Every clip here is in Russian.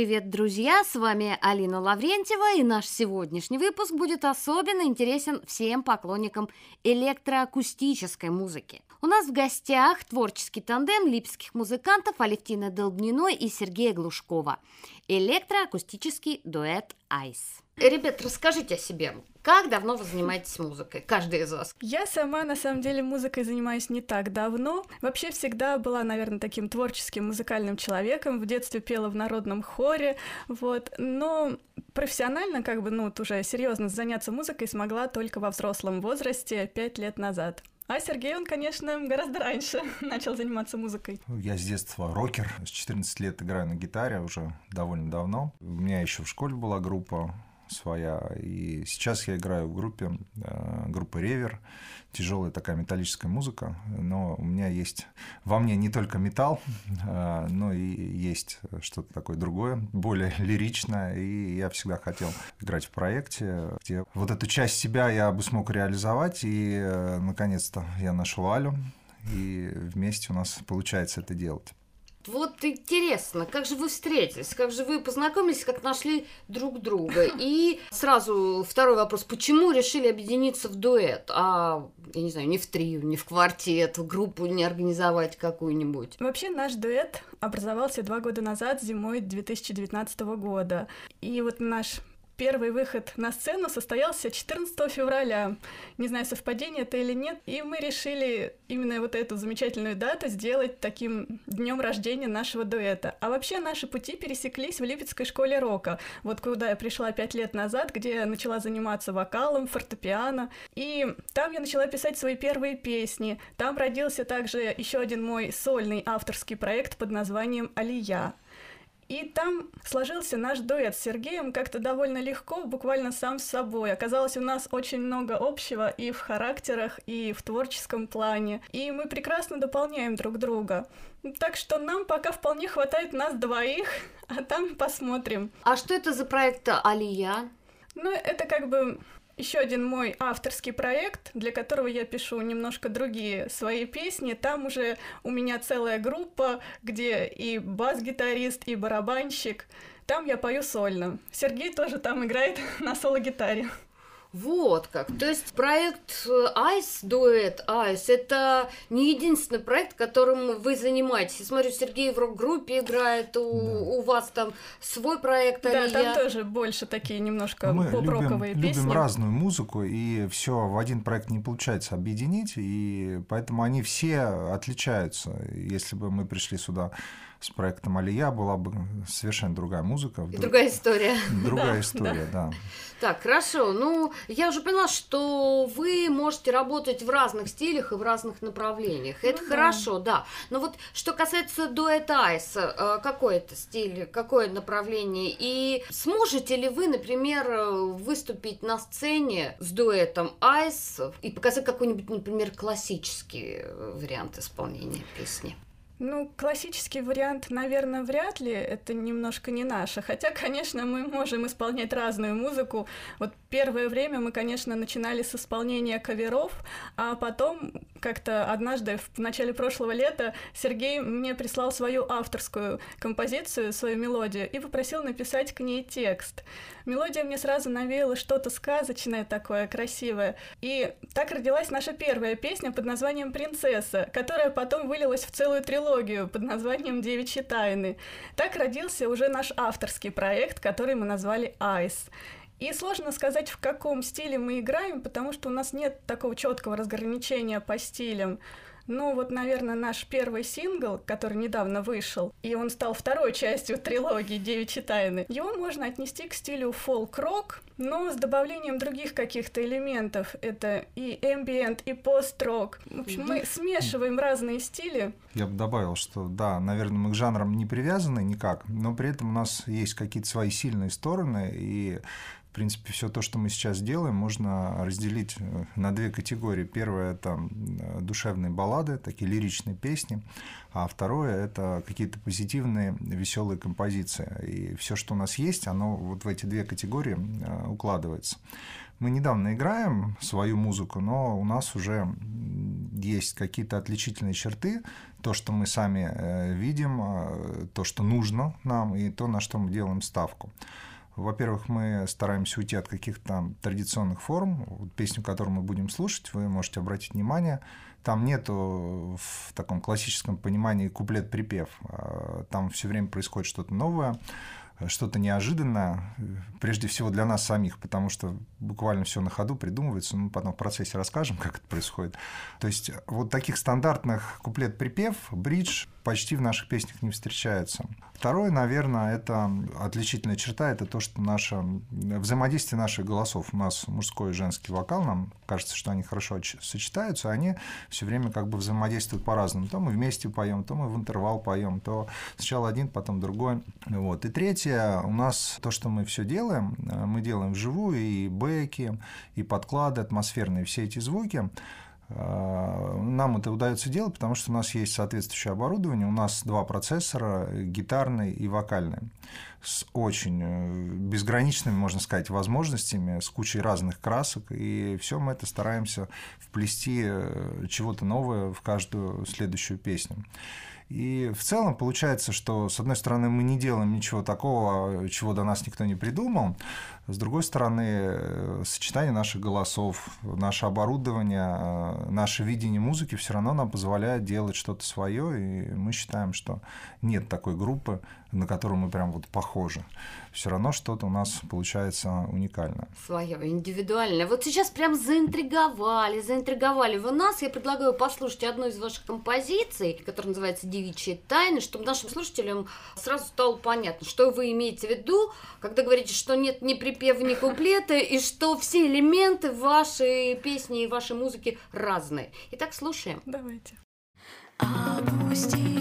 привет, друзья! С вами Алина Лаврентьева, и наш сегодняшний выпуск будет особенно интересен всем поклонникам электроакустической музыки. У нас в гостях творческий тандем липских музыкантов Алевтины Долбниной и Сергея Глушкова. Электроакустический дуэт «Айс». Ребят, расскажите о себе. Как давно вы занимаетесь музыкой? Каждый из вас. Я сама, на самом деле, музыкой занимаюсь не так давно. Вообще всегда была, наверное, таким творческим музыкальным человеком. В детстве пела в народном хоре, вот. Но профессионально, как бы, ну, вот уже серьезно заняться музыкой смогла только во взрослом возрасте, пять лет назад. А Сергей, он, конечно, гораздо раньше начал заниматься музыкой. Я с детства рокер. С 14 лет играю на гитаре уже довольно давно. У меня еще в школе была группа своя. И сейчас я играю в группе, э, группы Ревер. Тяжелая такая металлическая музыка. Но у меня есть во мне не только металл, э, но и есть что-то такое другое, более лиричное. И я всегда хотел играть в проекте, где вот эту часть себя я бы смог реализовать. И э, наконец-то я нашел Алю. И вместе у нас получается это делать. Вот интересно, как же вы встретились, как же вы познакомились, как нашли друг друга? И сразу второй вопрос, почему решили объединиться в дуэт, а, я не знаю, не в трио, не в квартет, в группу не организовать какую-нибудь? Вообще наш дуэт образовался два года назад, зимой 2019 года. И вот наш Первый выход на сцену состоялся 14 февраля. Не знаю, совпадение это или нет. И мы решили именно вот эту замечательную дату сделать таким днем рождения нашего дуэта. А вообще наши пути пересеклись в Липецкой школе рока. Вот куда я пришла пять лет назад, где я начала заниматься вокалом, фортепиано. И там я начала писать свои первые песни. Там родился также еще один мой сольный авторский проект под названием «Алия». И там сложился наш дуэт с Сергеем как-то довольно легко, буквально сам с собой. Оказалось, у нас очень много общего и в характерах, и в творческом плане. И мы прекрасно дополняем друг друга. Так что нам пока вполне хватает нас двоих, а там посмотрим. А что это за проект Алия? Ну, это как бы еще один мой авторский проект, для которого я пишу немножко другие свои песни. Там уже у меня целая группа, где и бас-гитарист, и барабанщик. Там я пою сольно. Сергей тоже там играет на соло-гитаре. Вот как. То есть проект Ice, дуэт Ice, это не единственный проект, которым вы занимаетесь. Я смотрю, Сергей в рок-группе играет, у, да. у вас там свой проект Да, там тоже больше такие немножко Мы поп-роковые любим, песни. любим разную музыку, и все в один проект не получается объединить, и поэтому они все отличаются. Если бы мы пришли сюда с проектом Алия была бы совершенно другая музыка. И другая история. Другая да, история, да. да. Так, хорошо. Ну, я уже поняла, что вы можете работать в разных стилях и в разных направлениях. Ну, это хорошо, да. Но вот что касается дуэта Айс, э, какой это стиль, какое направление? И сможете ли вы, например, выступить на сцене с дуэтом Айс и показать какой-нибудь, например, классический вариант исполнения песни? Ну, классический вариант, наверное, вряд ли. Это немножко не наше. Хотя, конечно, мы можем исполнять разную музыку. Вот первое время мы, конечно, начинали с исполнения каверов, а потом как-то однажды в начале прошлого лета Сергей мне прислал свою авторскую композицию, свою мелодию и попросил написать к ней текст. Мелодия мне сразу навеяла что-то сказочное такое, красивое. И так родилась наша первая песня под названием «Принцесса», которая потом вылилась в целую трилогию под названием «Девичьи тайны». Так родился уже наш авторский проект, который мы назвали «Айс». И сложно сказать, в каком стиле мы играем, потому что у нас нет такого четкого разграничения по стилям. Ну, вот, наверное, наш первый сингл, который недавно вышел, и он стал второй частью трилогии «Девичьи тайны», его можно отнести к стилю фолк-рок, но с добавлением других каких-то элементов. Это и ambient, и пост-рок. В общем, мы смешиваем разные стили. Я бы добавил, что да, наверное, мы к жанрам не привязаны никак, но при этом у нас есть какие-то свои сильные стороны, и принципе, все то, что мы сейчас делаем, можно разделить э, на две категории. Первое – это душевные баллады, такие лиричные песни, а второе – это какие-то позитивные, веселые композиции. И все, что у нас есть, оно вот в эти две категории укладывается. Мы недавно играем свою музыку, но у нас уже есть какие-то отличительные черты, то, что мы сами э, видим, э, то, что нужно нам, и то, на что мы делаем ставку. Во-первых, мы стараемся уйти от каких-то традиционных форм. Вот песню, которую мы будем слушать, вы можете обратить внимание, там нету в таком классическом понимании куплет-припев. А там все время происходит что-то новое что-то неожиданное, прежде всего для нас самих, потому что буквально все на ходу придумывается, мы потом в процессе расскажем, как это происходит. То есть вот таких стандартных куплет-припев, бридж почти в наших песнях не встречается. Второе, наверное, это отличительная черта, это то, что наше взаимодействие наших голосов. У нас мужской и женский вокал, нам кажется, что они хорошо сочетаются, они все время как бы взаимодействуют по-разному. То мы вместе поем, то мы в интервал поем, то сначала один, потом другой. Вот. И третье, у нас то, что мы все делаем, мы делаем вживую, и бэки, и подклады атмосферные, все эти звуки, а, нам это удается делать, потому что у нас есть соответствующее оборудование. У нас два процессора, гитарный и вокальный, с очень э, безграничными, можно сказать, возможностями, с кучей разных красок. И все мы это стараемся вплести э, чего-то новое в каждую следующую песню. И в целом получается, что, с одной стороны, мы не делаем ничего такого, чего до нас никто не придумал, с другой стороны, э, сочетание наших голосов, наше оборудование, э, наше видение музыки все равно нам позволяет делать что-то свое, и мы считаем, что нет такой группы, на которую мы прям вот похожи. Все равно что-то у нас получается уникальное. Свое, индивидуальное. Вот сейчас прям заинтриговали, заинтриговали вы нас. Я предлагаю послушать одну из ваших композиций, которая называется «Девичьи тайны», чтобы нашим слушателям сразу стало понятно, что вы имеете в виду, когда говорите, что нет ни припева, ни куплета, и что все элементы вашей песни и вашей музыки разные. Итак, слушаем. Давайте. Опустилась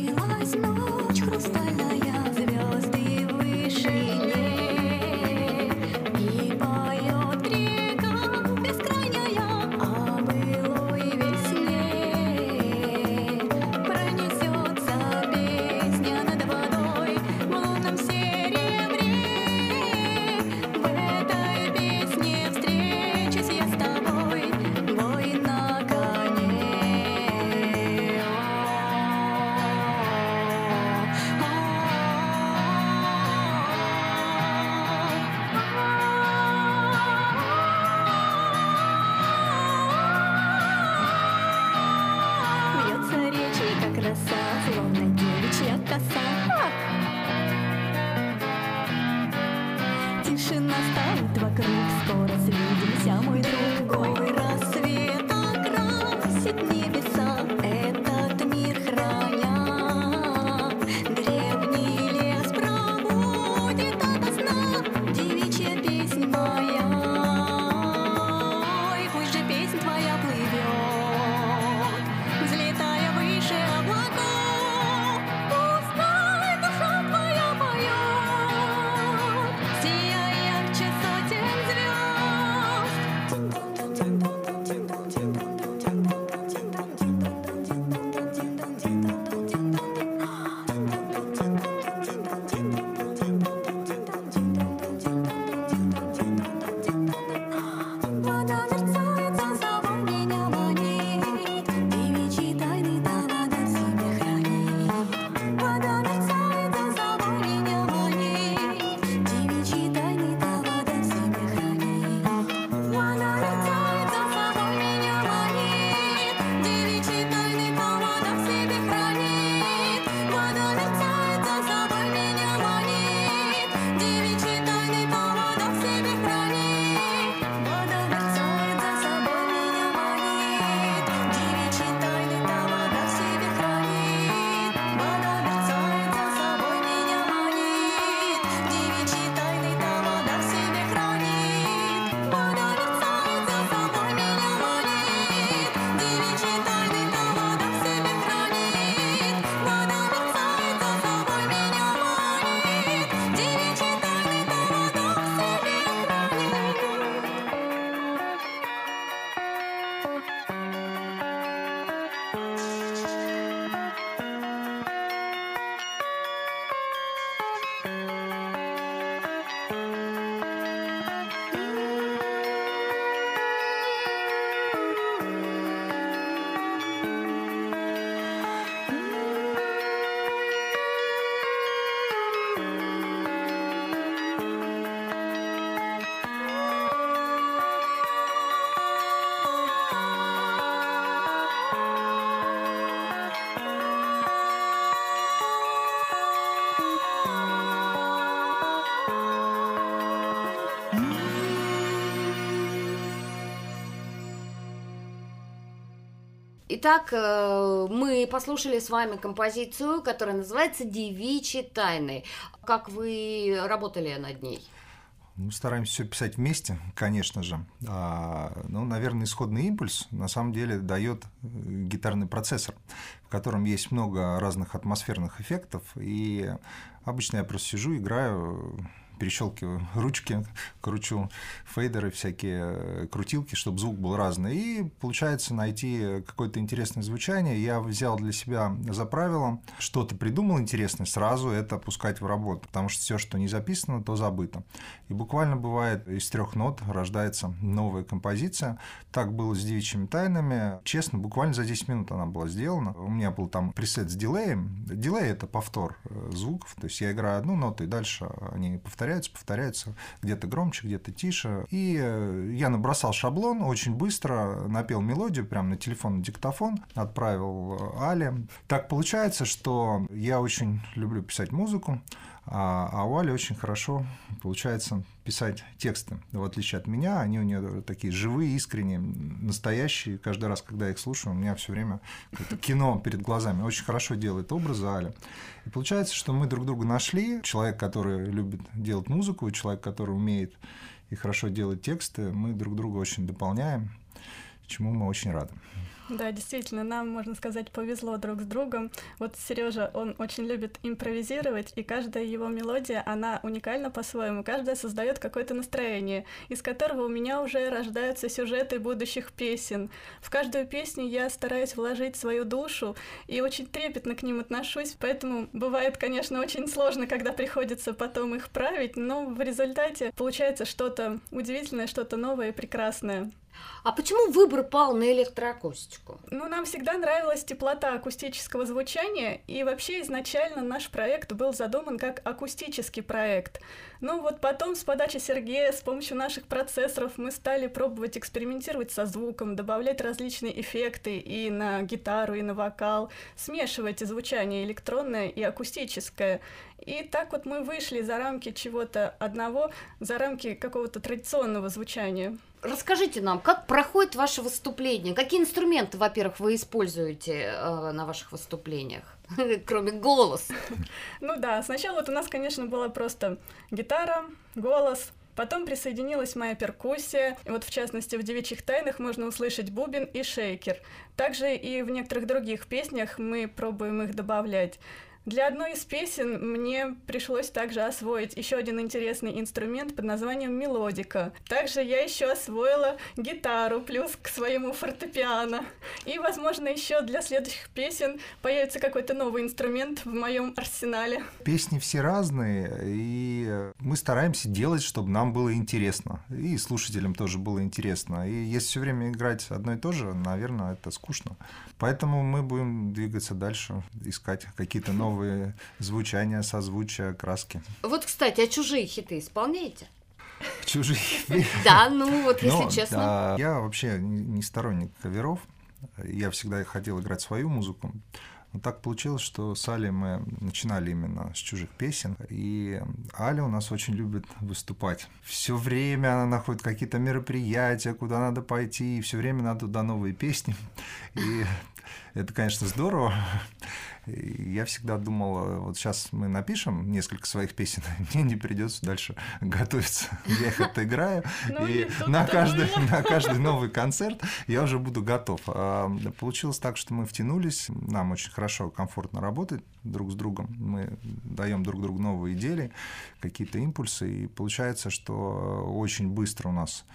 Итак, э, мы послушали с вами композицию, которая называется «Девичьи тайны». Как вы работали над ней? Мы стараемся все писать вместе, конечно же. А, ну, наверное, исходный импульс на самом деле дает э, гитарный процессор, в котором есть много разных атмосферных эффектов. И обычно я просто сижу, играю, перещелкиваю ручки, кручу фейдеры, всякие э, крутилки, чтобы звук был разный. И получается найти какое-то интересное звучание. Я взял для себя за правило, что-то придумал интересное, сразу это пускать в работу, потому что все, что не записано, то забыто. И буквально бывает из трех нот рождается новая композиция. Так было с девичьими тайнами. Честно, буквально за 10 минут она была сделана. У меня был там пресет с дилеем. Дилей — это повтор э, звуков. То есть я играю одну ноту, и дальше они повторяются, повторяются где-то громче, где-то тише. И э, я набросал шаблон очень быстро, напел мелодию прямо на телефон, на диктофон, отправил э, Але. Так получается, что я очень люблю писать музыку, а, а у Али очень хорошо получается писать тексты. В отличие от меня, они у нее такие живые, искренние, настоящие. Каждый раз, когда я их слушаю, у меня все время кино перед глазами. Очень хорошо делает образы Али. И получается, что мы друг друга нашли. Человек, который любит делать музыку, человек, который умеет и хорошо делать тексты, мы друг друга очень дополняем, чему мы очень рады. Да, действительно, нам, можно сказать, повезло друг с другом. Вот Сережа, он очень любит импровизировать, и каждая его мелодия, она уникальна по-своему. Каждая создает какое-то настроение, из которого у меня уже рождаются сюжеты будущих песен. В каждую песню я стараюсь вложить свою душу и очень трепетно к ним отношусь, поэтому бывает, конечно, очень сложно, когда приходится потом их править, но в результате получается что-то удивительное, что-то новое и прекрасное. А почему выбор пал на электроакустику? Ну, нам всегда нравилась теплота акустического звучания, и вообще изначально наш проект был задуман как акустический проект. Ну вот потом с подачи Сергея, с помощью наших процессоров мы стали пробовать экспериментировать со звуком, добавлять различные эффекты и на гитару, и на вокал, смешивать звучание электронное и акустическое. И так вот мы вышли за рамки чего-то одного, за рамки какого-то традиционного звучания. Расскажите нам, как проходит ваше выступление? Какие инструменты, во-первых, вы используете э, на ваших выступлениях? Кроме голоса. Ну да, сначала вот у нас, конечно, была просто гитара, голос, Потом присоединилась моя перкуссия. И вот в частности в «Девичьих тайнах» можно услышать бубен и шейкер. Также и в некоторых других песнях мы пробуем их добавлять. Для одной из песен мне пришлось также освоить еще один интересный инструмент под названием мелодика. Также я еще освоила гитару плюс к своему фортепиано. И, возможно, еще для следующих песен появится какой-то новый инструмент в моем арсенале. Песни все разные, и мы стараемся делать, чтобы нам было интересно. И слушателям тоже было интересно. И если все время играть одно и то же, наверное, это скучно. Поэтому мы будем двигаться дальше, искать какие-то новые звучания, созвучия, краски. Вот, кстати, а чужие хиты исполняете? Чужие. Да, ну вот, если Но, честно. да, я вообще не не сторонник каверов. Я всегда хотел играть свою музыку. Но так получилось, что с Али мы начинали именно с чужих песен. И Аля у нас очень любит выступать. Все время она находит какие-то мероприятия, куда надо пойти, и все время надо туда новые песни. И это, конечно, здорово. Я всегда думал, вот сейчас мы напишем несколько своих песен, мне не придется дальше готовиться. Я их отыграю, Ну, и на каждый, на каждый новый концерт я уже буду готов. А Получилось так, что мы втянулись, нам очень хорошо, комфортно работать друг с другом, мы даем друг другу новые идеи, какие-то импульсы, и получается, что очень быстро у нас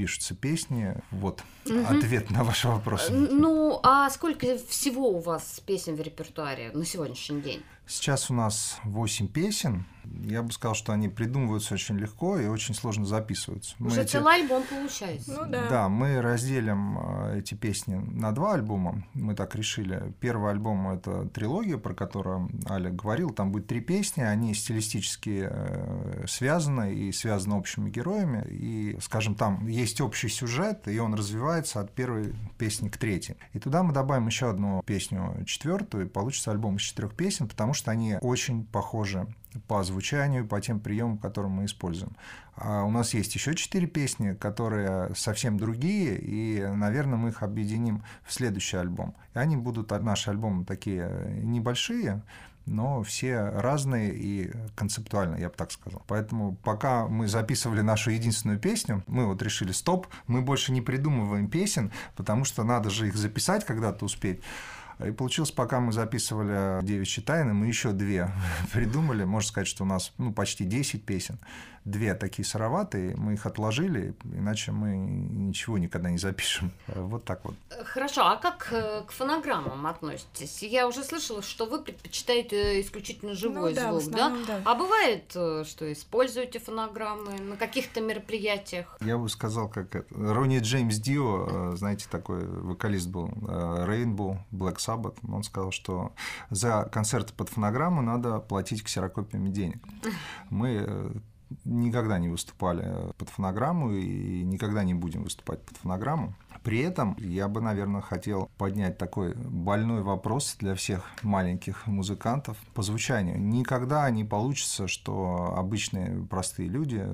пишутся песни. Вот ответ на ваш вопрос. Ну, а сколько всего у вас песен в репертуаре на сегодняшний день? Сейчас у нас 8 песен. Я бы сказал, что они придумываются очень легко и очень сложно записываются. Мы Уже эти- целый альбом получается. Ну да. Да, мы разделим э, эти песни на два альбома. Мы так решили. Первый альбом это трилогия, про которую Аля говорил. Там будет три песни, они стилистически э, связаны и связаны общими героями. И, скажем, там есть общий сюжет, и он развивается от первой песни к третьей. И туда мы добавим еще одну песню, четвертую, и получится альбом из четырех песен, потому что что они очень похожи по звучанию, по тем приемам, которые мы используем. А у нас есть еще четыре песни, которые совсем другие, и, наверное, мы их объединим в следующий альбом. И они будут, а, наши альбомы такие небольшие, но все разные и концептуальные, я бы так сказал. Поэтому пока мы записывали нашу единственную песню, мы вот решили, стоп, мы больше не придумываем песен, потому что надо же их записать когда-то успеть. И получилось, пока мы записывали «Девичьи тайны», мы еще две придумали. Можно сказать, что у нас ну, почти 10 песен. Две такие сыроватые, мы их отложили, иначе мы ничего никогда не запишем. Вот так вот. Хорошо, а как э, к фонограммам относитесь? Я уже слышала, что вы предпочитаете исключительно живой Ну да, звук, да? основном, да. А бывает, э, что используете фонограммы на каких-то мероприятиях? Я бы сказал, как это. Ронни Джеймс Дио, э, знаете, такой вокалист был, э, Rainbow, Black Sabbath, он сказал, что за концерты под фонограмму надо платить ксерокопиями денег. Мы э, никогда не выступали под фонограмму и никогда не будем выступать под фонограмму. При этом я бы, наверное, хотел поднять такой больной вопрос для всех маленьких музыкантов по звучанию. Никогда не получится, что обычные простые люди,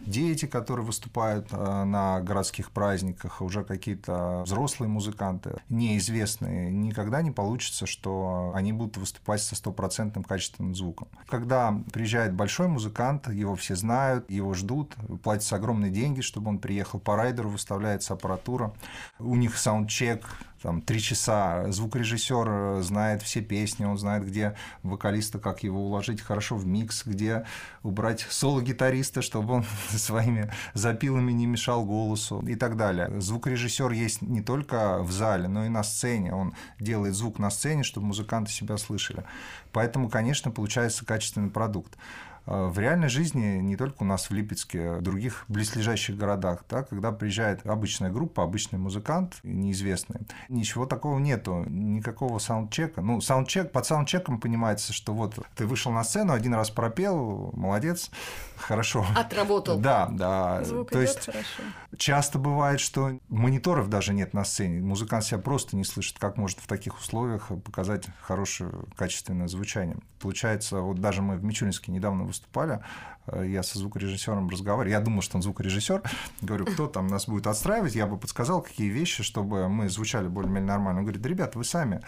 дети, которые выступают э, на городских праздниках, уже какие-то взрослые музыканты, неизвестные, никогда не получится, что они будут выступать со стопроцентным качественным звуком. Когда приезжает большой музыкант, его все знают, его ждут, платятся огромные деньги, чтобы он приехал по райдеру, выставляется аппаратура, у них саундчек, там три часа. Звукорежиссер э, знает все песни, он знает, где вокалиста, как его уложить хорошо в микс, где убрать соло-гитариста, чтобы он своими запилами не мешал голосу и так далее. Звукорежиссер есть не только в зале, но и на сцене. Он делает звук на сцене, чтобы музыканты себя слышали. Поэтому, конечно, получается качественный продукт. А В реальной жизни, не только у нас в Липецке, а в других близлежащих городах, да, когда приезжает обычная группа, обычный музыкант, неизвестный, ничего такого нету, никакого саундчека. Ну, саундчек, под саундчеком понимается, что вот ты вышел на сцену, один раз пропел, молодец, хорошо. Отработал. Да, да. Звук То есть хорошо. Часто бывает, что мониторов даже нет на сцене. Музыкант себя просто не слышит, как может в таких условиях показать хорошее качественное звучание. Получается, вот даже мы в Мичуринске недавно выступали, э, я со звукорежиссером разговаривал, я думал, что он звукорежиссер, говорю, кто там нас будет отстраивать, я бы подсказал, какие вещи, чтобы мы звучали более-менее нормально. Он говорит, ребята, вы сами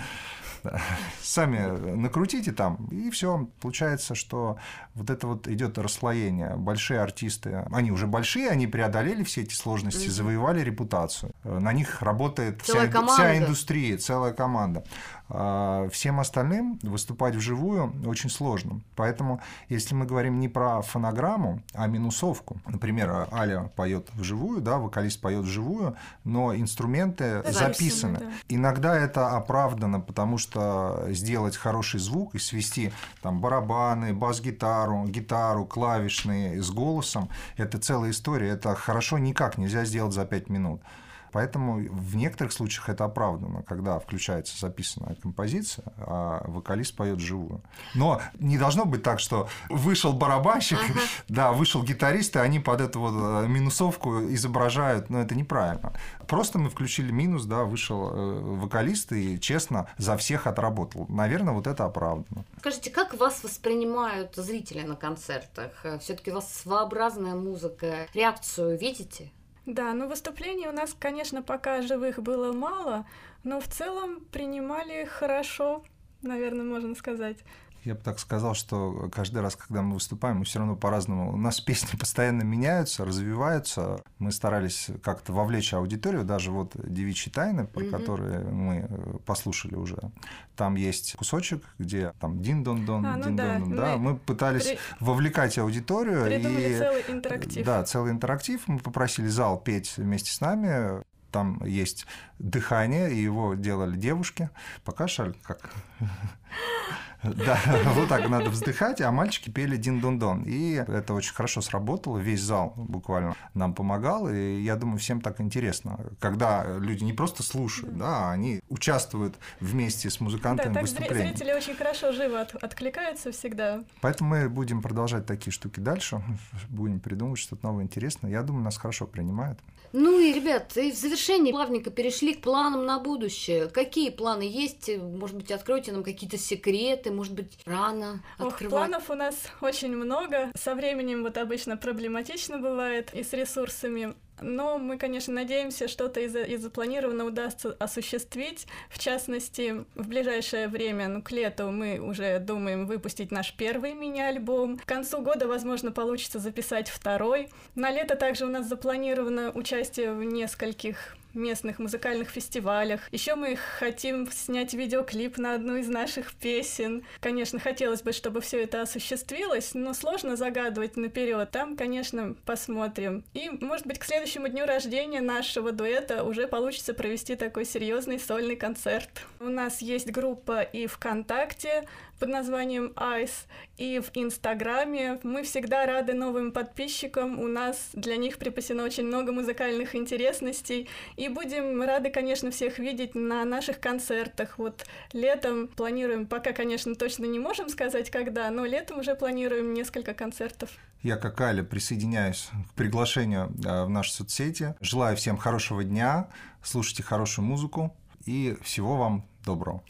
сами накрутите там, и все. Получается, что вот это вот идет расслоение. Большие артисты, они уже большие, они преодолели все эти сложности, завоевали репутацию. На них работает Целая вся, команда. вся индустрия, целая команда. А Всем остальным выступать вживую очень сложно. Поэтому, если мы говорим не про фонограмму, а минусовку, например, Аля поет вживую, да, вокалист поет вживую, но инструменты Записаны, записаны. да. Иногда это оправдано, потому что сделать хороший звук и свести там барабаны, бас-гитару, гитару, клавишные с голосом, это целая история. Это хорошо никак нельзя сделать за пять минут. Поэтому в некоторых случаях это оправдано, когда включается записанная композиция, а вокалист поет живую. Но не должно быть так, что вышел барабанщик, да, вышел гитарист, и они под эту вот э, минусовку изображают, но это неправильно. Просто мы включили минус, да, вышел э, вокалист и честно за всех отработал. Наверное, вот это оправдано. Скажите, как вас воспринимают зрители на концертах? Все-таки у вас своеобразная музыка. Реакцию видите? Да, ну выступлений у нас, конечно, пока живых было мало, но в целом принимали хорошо, наверное, можно сказать. Я бы так сказал, что каждый раз, когда мы выступаем, мы все равно по-разному. У нас песни постоянно меняются, развиваются. Мы старались как-то вовлечь аудиторию, даже вот «Девичьи тайны», про Мгм. которые мы э, послушали уже. Там есть кусочек, где там дин-дон-дон, А, ну дин-дон-дон. да, Да, мы мы пытались при- вовлекать аудиторию. Придумали и... целый интерактив. Да, целый интерактив. Мы попросили зал петь вместе с нами. Там есть дыхание, и его делали девушки. Пока шаль как. Да, вот так надо вздыхать, а мальчики пели дин-дон-дон. И это очень хорошо сработало, весь зал буквально нам помогал, и я думаю, всем так интересно, когда люди не просто слушают, да, а они участвуют вместе с Да, музыкантами в выступлении. зрители очень хорошо, живо от- откликаются всегда. Поэтому мы будем продолжать такие штуки дальше, будем придумывать что-то новое интересное. Я думаю, нас хорошо принимают. Ну и, ребят, и в завершении плавненько перешли к планам на будущее. Какие планы есть? Может быть, откройте нам какие-то секреты, может быть, рано Ох, открывать? планов у нас очень много. Со временем вот обычно проблематично бывает и с ресурсами. Но мы, конечно, надеемся, что-то из, из запланированного удастся осуществить. В частности, в ближайшее время, ну, к лету, мы уже думаем выпустить наш первый мини-альбом. К концу года, возможно, получится записать второй. На лето также у нас запланировано участие в нескольких местных музыкальных фестивалях. Еще мы хотим снять видеоклип на одну из наших песен. Конечно, хотелось бы, чтобы все это осуществилось, но сложно загадывать наперед. Там, конечно, посмотрим. И, может быть, к следующему дню рождения нашего дуэта уже получится провести такой серьезный сольный концерт. У нас есть группа и ВКонтакте, под названием Ice и в Инстаграме. Мы всегда рады новым подписчикам. У нас для них припасено очень много музыкальных интересностей. И будем рады, конечно, всех видеть на наших концертах. Вот летом планируем, пока, конечно, точно не можем сказать, когда, но летом уже планируем несколько концертов. Я, как Аля, присоединяюсь к приглашению в наши соцсети. Желаю всем хорошего дня, слушайте хорошую музыку и всего вам доброго.